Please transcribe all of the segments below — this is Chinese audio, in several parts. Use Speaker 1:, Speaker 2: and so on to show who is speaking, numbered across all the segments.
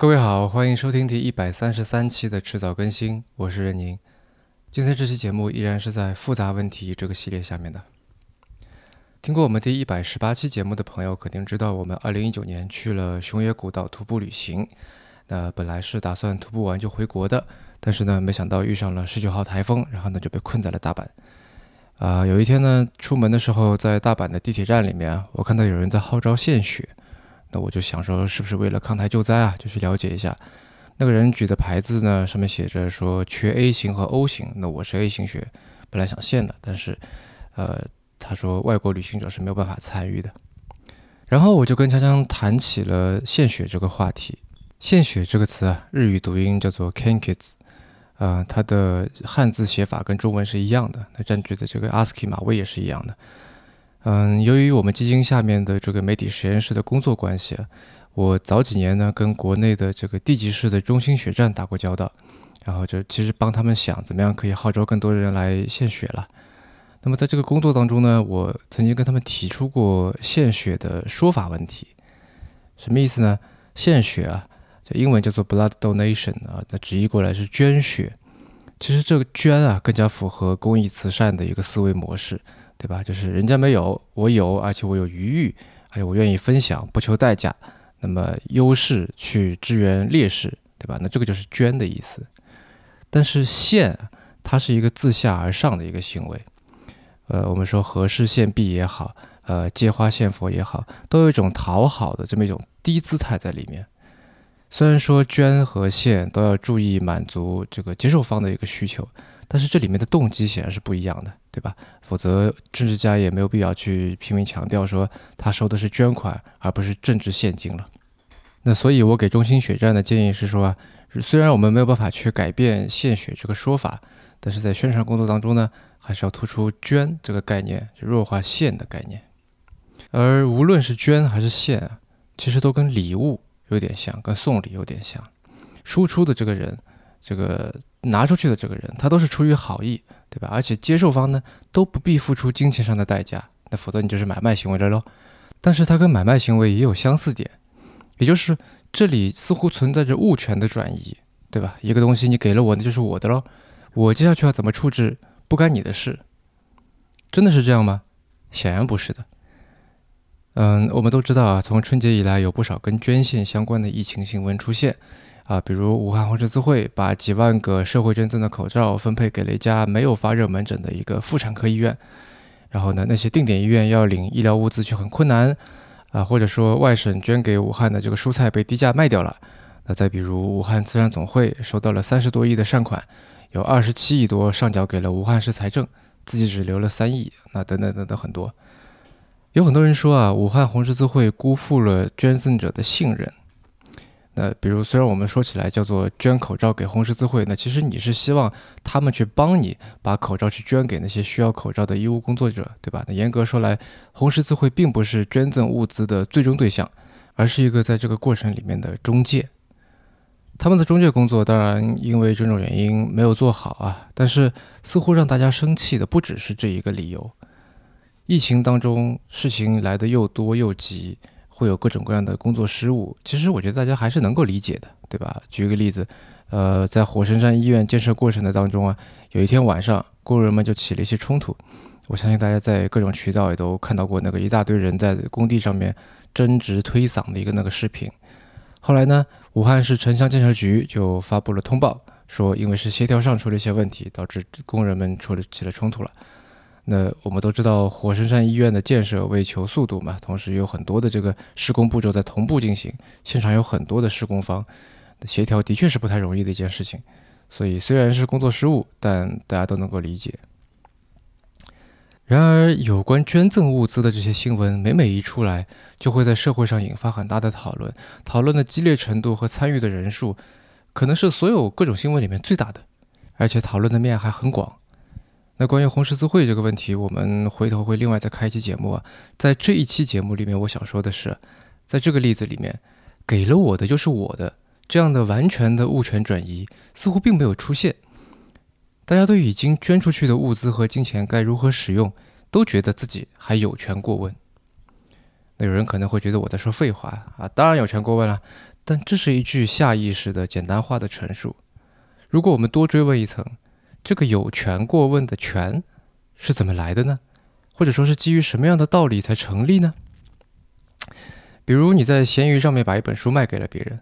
Speaker 1: 各位好，欢迎收听第一百三十三期的迟早更新，我是任宁。今天这期节目依然是在复杂问题这个系列下面的。听过我们第一百十八期节目的朋友肯定知道，我们二零一九年去了熊野古道徒步旅行。那本来是打算徒步完就回国的，但是呢，没想到遇上了十九号台风，然后呢就被困在了大阪。啊，有一天呢，出门的时候在大阪的地铁站里面，我看到有人在号召献血。那我就想说，是不是为了抗台救灾啊？就去了解一下。那个人举的牌子呢，上面写着说缺 A 型和 O 型。那我是 A 型血，本来想献的，但是，呃，他说外国旅行者是没有办法参与的。然后我就跟锵锵谈起了献血这个话题。献血这个词啊，日语读音叫做 Kankits，呃，它的汉字写法跟中文是一样的，那占据的这个 ASCII 码位也是一样的。嗯，由于我们基金下面的这个媒体实验室的工作关系，我早几年呢跟国内的这个地级市的中心血站打过交道，然后就其实帮他们想怎么样可以号召更多人来献血了。那么在这个工作当中呢，我曾经跟他们提出过献血的说法问题，什么意思呢？献血啊，这英文叫做 blood donation 啊，那直译过来是捐血。其实这个捐啊，更加符合公益慈善的一个思维模式。对吧？就是人家没有，我有，而且我有余裕，还有我愿意分享，不求代价。那么优势去支援劣势，对吧？那这个就是捐的意思。但是献，它是一个自下而上的一个行为。呃，我们说和氏献璧也好，呃，借花献佛也好，都有一种讨好的这么一种低姿态在里面。虽然说捐和献都要注意满足这个接受方的一个需求。但是这里面的动机显然是不一样的，对吧？否则政治家也没有必要去拼命强调说他收的是捐款而不是政治现金了。那所以，我给中心血站的建议是说，虽然我们没有办法去改变献血这个说法，但是在宣传工作当中呢，还是要突出捐这个概念，就弱化献的概念。而无论是捐还是献，其实都跟礼物有点像，跟送礼有点像。输出的这个人，这个。拿出去的这个人，他都是出于好意，对吧？而且接受方呢，都不必付出金钱上的代价，那否则你就是买卖行为了喽。但是它跟买卖行为也有相似点，也就是这里似乎存在着物权的转移，对吧？一个东西你给了我，那就是我的喽，我接下去要怎么处置，不干你的事。真的是这样吗？显然不是的。嗯，我们都知道啊，从春节以来，有不少跟捐献相关的疫情新闻出现。啊，比如武汉红十字会把几万个社会捐赠的口罩分配给了一家没有发热门诊的一个妇产科医院，然后呢，那些定点医院要领医疗物资却很困难，啊，或者说外省捐给武汉的这个蔬菜被低价卖掉了。那再比如武汉慈善总会收到了三十多亿的善款，有二十七亿多上缴给了武汉市财政，自己只留了三亿，那等等等等很多。有很多人说啊，武汉红十字会辜负了捐赠者的信任。那比如，虽然我们说起来叫做捐口罩给红十字会，那其实你是希望他们去帮你把口罩去捐给那些需要口罩的医务工作者，对吧？那严格说来，红十字会并不是捐赠物资的最终对象，而是一个在这个过程里面的中介。他们的中介工作当然因为种种原因没有做好啊，但是似乎让大家生气的不只是这一个理由。疫情当中，事情来的又多又急。会有各种各样的工作失误，其实我觉得大家还是能够理解的，对吧？举个例子，呃，在火神山医院建设过程的当中啊，有一天晚上，工人们就起了一些冲突。我相信大家在各种渠道也都看到过那个一大堆人在工地上面争执推搡的一个那个视频。后来呢，武汉市城乡建设局就发布了通报，说因为是协调上出了一些问题，导致工人们出了起了冲突了。那我们都知道，火神山医院的建设为求速度嘛，同时有很多的这个施工步骤在同步进行，现场有很多的施工方，协调的确是不太容易的一件事情。所以虽然是工作失误，但大家都能够理解。然而，有关捐赠物资的这些新闻，每每一出来，就会在社会上引发很大的讨论，讨论的激烈程度和参与的人数，可能是所有各种新闻里面最大的，而且讨论的面还很广。那关于红十字会这个问题，我们回头会另外再开一期节目啊。在这一期节目里面，我想说的是，在这个例子里面，给了我的就是我的，这样的完全的物权转移似乎并没有出现。大家对已经捐出去的物资和金钱该如何使用，都觉得自己还有权过问。那有人可能会觉得我在说废话啊，当然有权过问了。但这是一句下意识的简单化的陈述。如果我们多追问一层，这个有权过问的权是怎么来的呢？或者说是基于什么样的道理才成立呢？比如你在闲鱼上面把一本书卖给了别人，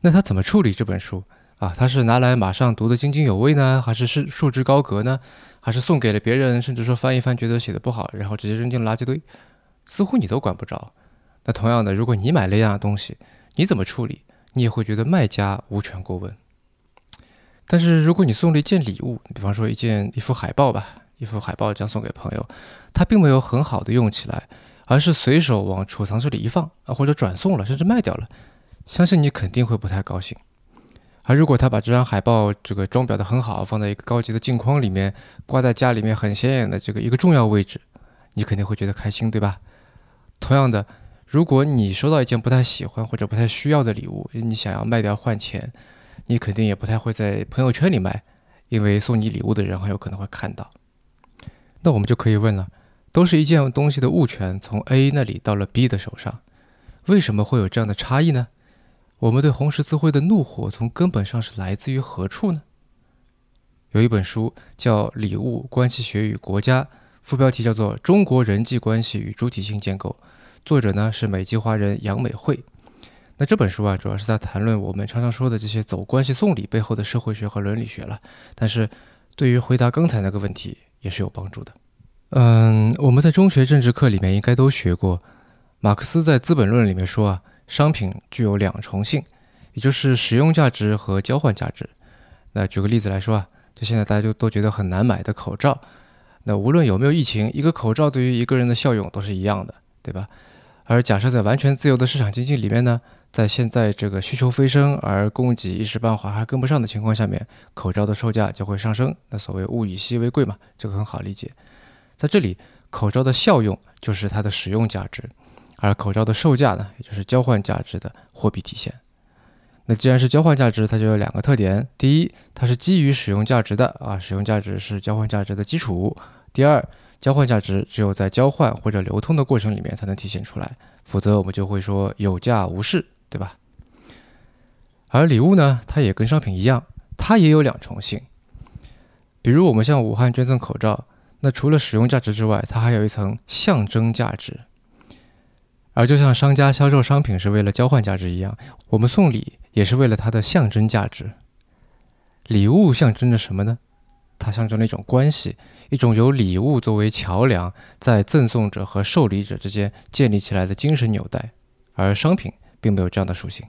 Speaker 1: 那他怎么处理这本书啊？他是拿来马上读得津津有味呢，还是是束之高阁呢？还是送给了别人，甚至说翻一翻觉得写的不好，然后直接扔进了垃圾堆？似乎你都管不着。那同样的，如果你买了一样东西，你怎么处理？你也会觉得卖家无权过问。但是如果你送了一件礼物，比方说一件一幅海报吧，一幅海报这样送给朋友，他并没有很好的用起来。而是随手往储藏室里一放啊，或者转送了，甚至卖掉了，相信你肯定会不太高兴。而如果他把这张海报这个装裱的很好，放在一个高级的镜框里面，挂在家里面很显眼的这个一个重要位置，你肯定会觉得开心，对吧？同样的，如果你收到一件不太喜欢或者不太需要的礼物，你想要卖掉换钱，你肯定也不太会在朋友圈里卖，因为送你礼物的人很有可能会看到。那我们就可以问了。都是一件东西的物权从 A 那里到了 B 的手上，为什么会有这样的差异呢？我们对红十字会的怒火从根本上是来自于何处呢？有一本书叫《礼物关系学与国家》，副标题叫做《中国人际关系与主体性建构》，作者呢是美籍华人杨美惠。那这本书啊，主要是在谈论我们常常说的这些走关系送礼背后的社会学和伦理学了，但是对于回答刚才那个问题也是有帮助的。嗯，我们在中学政治课里面应该都学过，马克思在《资本论》里面说啊，商品具有两重性，也就是使用价值和交换价值。那举个例子来说啊，就现在大家就都觉得很难买的口罩，那无论有没有疫情，一个口罩对于一个人的效用都是一样的，对吧？而假设在完全自由的市场经济里面呢，在现在这个需求飞升而供给一时半会还跟不上的情况下面，口罩的售价就会上升。那所谓物以稀为贵嘛，这个很好理解。在这里，口罩的效用就是它的使用价值，而口罩的售价呢，也就是交换价值的货币体现。那既然是交换价值，它就有两个特点：第一，它是基于使用价值的啊，使用价值是交换价值的基础；第二，交换价值只有在交换或者流通的过程里面才能体现出来，否则我们就会说有价无市，对吧？而礼物呢，它也跟商品一样，它也有两重性。比如我们向武汉捐赠口罩。那除了使用价值之外，它还有一层象征价值。而就像商家销售商品是为了交换价值一样，我们送礼也是为了它的象征价值。礼物象征着什么呢？它象征了一种关系，一种由礼物作为桥梁，在赠送者和受礼者之间建立起来的精神纽带。而商品并没有这样的属性。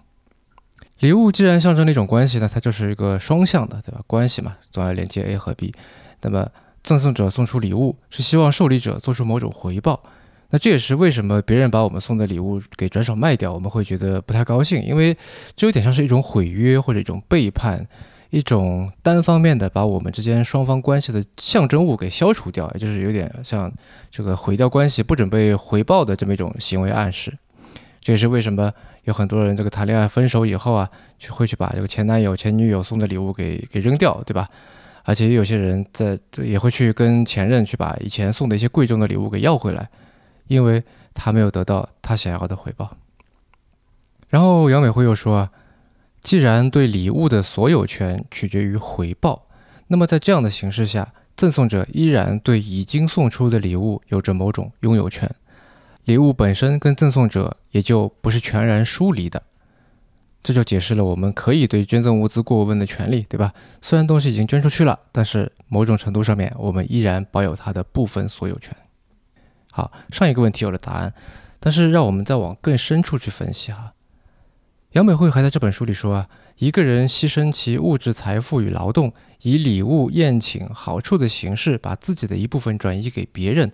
Speaker 1: 礼物既然象征了一种关系，那它就是一个双向的，对吧？关系嘛，总要连接 A 和 B。那么赠送者送出礼物是希望受礼者做出某种回报，那这也是为什么别人把我们送的礼物给转手卖掉，我们会觉得不太高兴，因为这有点像是一种毁约或者一种背叛，一种单方面的把我们之间双方关系的象征物给消除掉，也就是有点像这个毁掉关系不准备回报的这么一种行为暗示。这也是为什么有很多人这个谈恋爱分手以后啊，就会去把这个前男友前女友送的礼物给给扔掉，对吧？而且有些人在也会去跟前任去把以前送的一些贵重的礼物给要回来，因为他没有得到他想要的回报。然后杨美惠又说啊，既然对礼物的所有权取决于回报，那么在这样的形式下，赠送者依然对已经送出的礼物有着某种拥有权，礼物本身跟赠送者也就不是全然疏离的。这就解释了我们可以对捐赠物资过问的权利，对吧？虽然东西已经捐出去了，但是某种程度上面，我们依然保有它的部分所有权。好，上一个问题有了答案，但是让我们再往更深处去分析哈。杨美惠还在这本书里说啊，一个人牺牲其物质财富与劳动，以礼物、宴请、好处的形式，把自己的一部分转移给别人，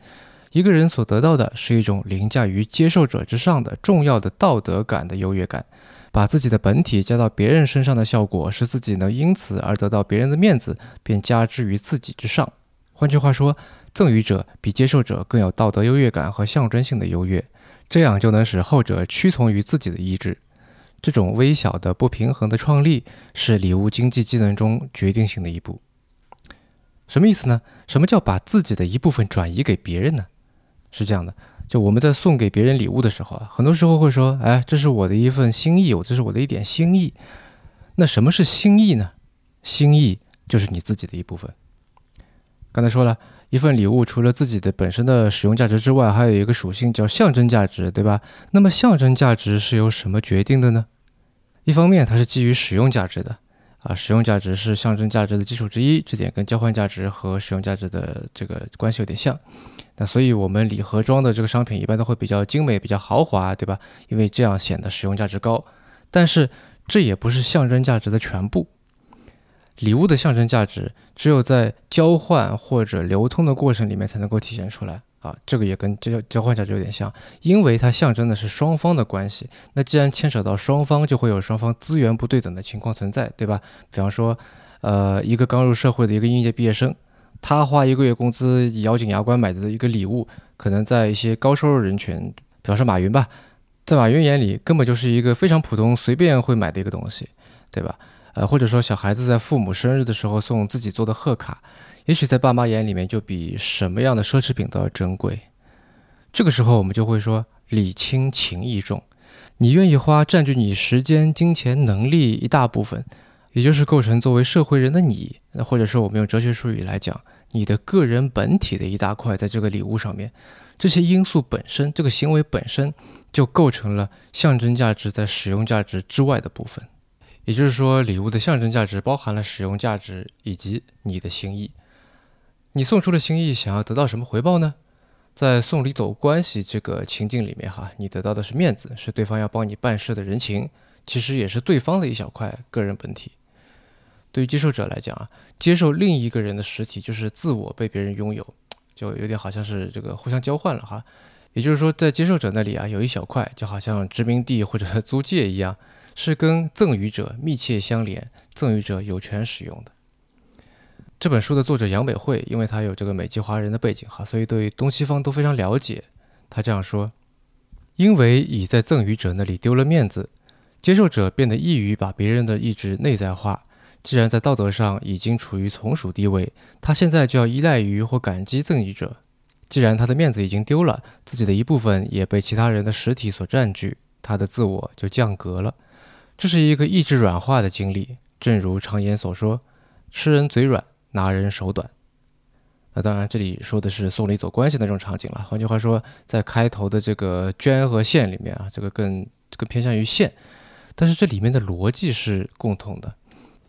Speaker 1: 一个人所得到的是一种凌驾于接受者之上的重要的道德感的优越感。把自己的本体加到别人身上的效果，是自己能因此而得到别人的面子，便加之于自己之上。换句话说，赠予者比接受者更有道德优越感和象征性的优越，这样就能使后者屈从于自己的意志。这种微小的不平衡的创立，是礼物经济技能中决定性的一步。什么意思呢？什么叫把自己的一部分转移给别人呢？是这样的。就我们在送给别人礼物的时候啊，很多时候会说：“哎，这是我的一份心意，我这是我的一点心意。”那什么是心意呢？心意就是你自己的一部分。刚才说了一份礼物，除了自己的本身的使用价值之外，还有一个属性叫象征价值，对吧？那么象征价值是由什么决定的呢？一方面，它是基于使用价值的。啊，使用价值是象征价值的基础之一，这点跟交换价值和使用价值的这个关系有点像。那所以，我们礼盒装的这个商品一般都会比较精美、比较豪华，对吧？因为这样显得使用价值高。但是，这也不是象征价值的全部。礼物的象征价值只有在交换或者流通的过程里面才能够体现出来。啊，这个也跟交交换价值有点像，因为它象征的是双方的关系。那既然牵扯到双方，就会有双方资源不对等的情况存在，对吧？比方说，呃，一个刚入社会的一个应届毕业生，他花一个月工资咬紧牙关买的一个礼物，可能在一些高收入人群，比方说马云吧，在马云眼里根本就是一个非常普通、随便会买的一个东西，对吧？呃，或者说小孩子在父母生日的时候送自己做的贺卡。也许在爸妈眼里面，就比什么样的奢侈品都要珍贵。这个时候，我们就会说礼轻情意重。你愿意花占据你时间、金钱、能力一大部分，也就是构成作为社会人的你，那或者说我们用哲学术语来讲，你的个人本体的一大块，在这个礼物上面，这些因素本身，这个行为本身就构成了象征价值在使用价值之外的部分。也就是说，礼物的象征价值包含了使用价值以及你的心意。你送出了心意，想要得到什么回报呢？在送礼走关系这个情境里面，哈，你得到的是面子，是对方要帮你办事的人情，其实也是对方的一小块个人本体。对于接受者来讲啊，接受另一个人的实体，就是自我被别人拥有，就有点好像是这个互相交换了哈。也就是说，在接受者那里啊，有一小块，就好像殖民地或者 租界一样，是跟赠与者密切相连，赠与者有权使用的。这本书的作者杨美惠，因为他有这个美籍华人的背景哈，所以对东西方都非常了解。他这样说：，因为已在赠与者那里丢了面子，接受者变得易于把别人的意志内在化。既然在道德上已经处于从属地位，他现在就要依赖于或感激赠予者。既然他的面子已经丢了，自己的一部分也被其他人的实体所占据，他的自我就降格了。这是一个意志软化的经历，正如常言所说：“吃人嘴软。”拿人手短，那当然，这里说的是送礼走关系那种场景了。换句话说，在开头的这个捐和献里面啊，这个更更偏向于献，但是这里面的逻辑是共通的，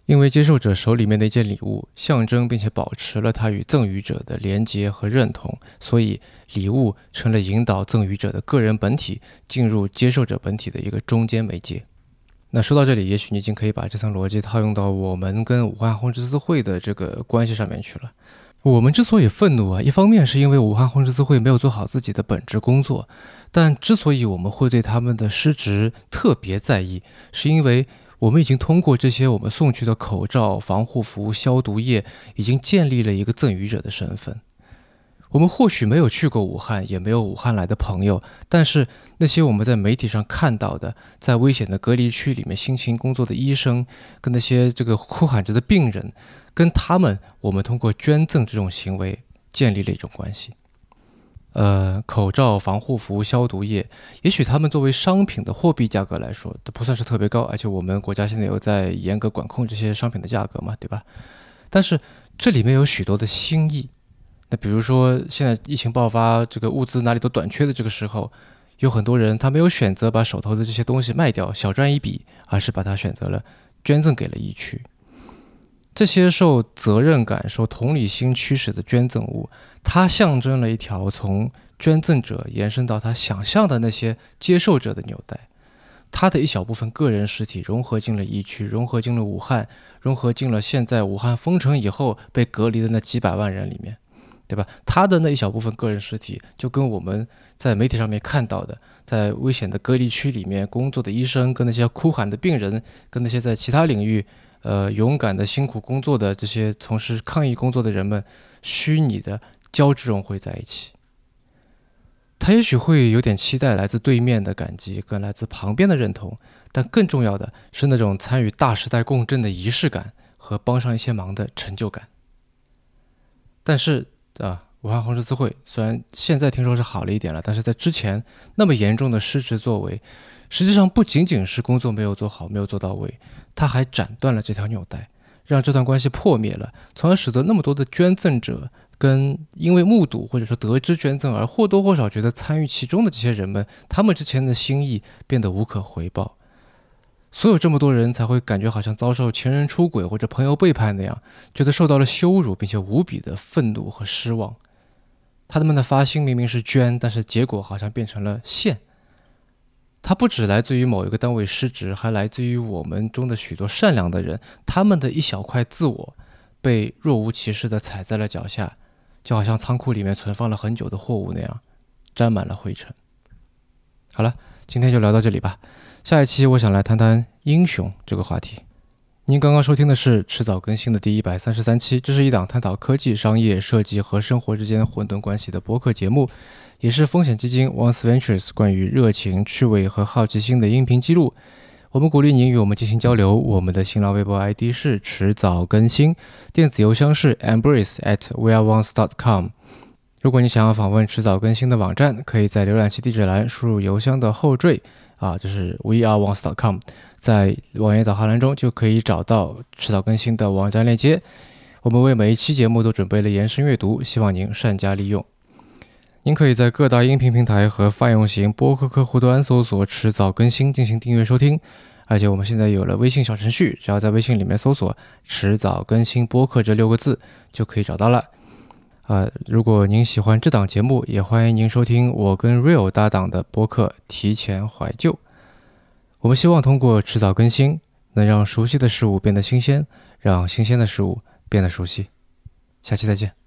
Speaker 1: 因为接受者手里面的一件礼物象征并且保持了他与赠予者的连接和认同，所以礼物成了引导赠予者的个人本体进入接受者本体的一个中间媒介。那说到这里，也许你已经可以把这层逻辑套用到我们跟武汉红十字会的这个关系上面去了。我们之所以愤怒啊，一方面是因为武汉红十字会没有做好自己的本职工作，但之所以我们会对他们的失职特别在意，是因为我们已经通过这些我们送去的口罩、防护服、消毒液，已经建立了一个赠予者的身份。我们或许没有去过武汉，也没有武汉来的朋友，但是那些我们在媒体上看到的，在危险的隔离区里面辛勤工作的医生，跟那些这个哭喊着的病人，跟他们，我们通过捐赠这种行为建立了一种关系。呃，口罩、防护服、消毒液，也许他们作为商品的货币价格来说，都不算是特别高，而且我们国家现在又在严格管控这些商品的价格嘛，对吧？但是这里面有许多的心意。那比如说，现在疫情爆发，这个物资哪里都短缺的这个时候，有很多人他没有选择把手头的这些东西卖掉，小赚一笔，而是把它选择了捐赠给了疫区。这些受责任感、受同理心驱使的捐赠物，它象征了一条从捐赠者延伸到他想象的那些接受者的纽带。他的一小部分个人实体融合进了疫区，融合进了武汉，融合进了现在武汉封城以后被隔离的那几百万人里面。对吧？他的那一小部分个人实体，就跟我们在媒体上面看到的，在危险的隔离区里面工作的医生，跟那些哭喊的病人，跟那些在其他领域，呃，勇敢的辛苦工作的这些从事抗疫工作的人们，虚拟的交织融汇在一起。他也许会有点期待来自对面的感激，跟来自旁边的认同，但更重要的是那种参与大时代共振的仪式感和帮上一些忙的成就感。但是。啊，武汉红十字会虽然现在听说是好了一点了，但是在之前那么严重的失职作为，实际上不仅仅是工作没有做好、没有做到位，他还斩断了这条纽带，让这段关系破灭了，从而使得那么多的捐赠者跟因为目睹或者说得知捐赠而或多或少觉得参与其中的这些人们，他们之前的心意变得无可回报。所有这么多人才会感觉好像遭受前任出轨或者朋友背叛那样，觉得受到了羞辱，并且无比的愤怒和失望。他们的发心明明是捐，但是结果好像变成了献。它不只来自于某一个单位失职，还来自于我们中的许多善良的人。他们的一小块自我被若无其事地踩在了脚下，就好像仓库里面存放了很久的货物那样，沾满了灰尘。好了，今天就聊到这里吧。下一期我想来谈谈英雄这个话题。您刚刚收听的是迟早更新的第一百三十三期，这是一档探讨科技、商业、设计和生活之间混沌关系的播客节目，也是风险基金 Once Ventures 关于热情、趣味和好奇心的音频记录。我们鼓励您与我们进行交流。我们的新浪微博 ID 是迟早更新，电子邮箱是 embrace at weareones.com。如果你想要访问迟早更新的网站，可以在浏览器地址栏输入邮箱的后缀。啊，就是 weareones.com，在网页导航栏中就可以找到迟早更新的网站链接。我们为每一期节目都准备了延伸阅读，希望您善加利用。您可以在各大音频平台和泛用型播客客户端搜索“迟早更新”进行订阅收听。而且我们现在有了微信小程序，只要在微信里面搜索“迟早更新播客”这六个字，就可以找到了。呃，如果您喜欢这档节目，也欢迎您收听我跟 Real 搭档的播客《提前怀旧》。我们希望通过迟早更新，能让熟悉的事物变得新鲜，让新鲜的事物变得熟悉。下期再见。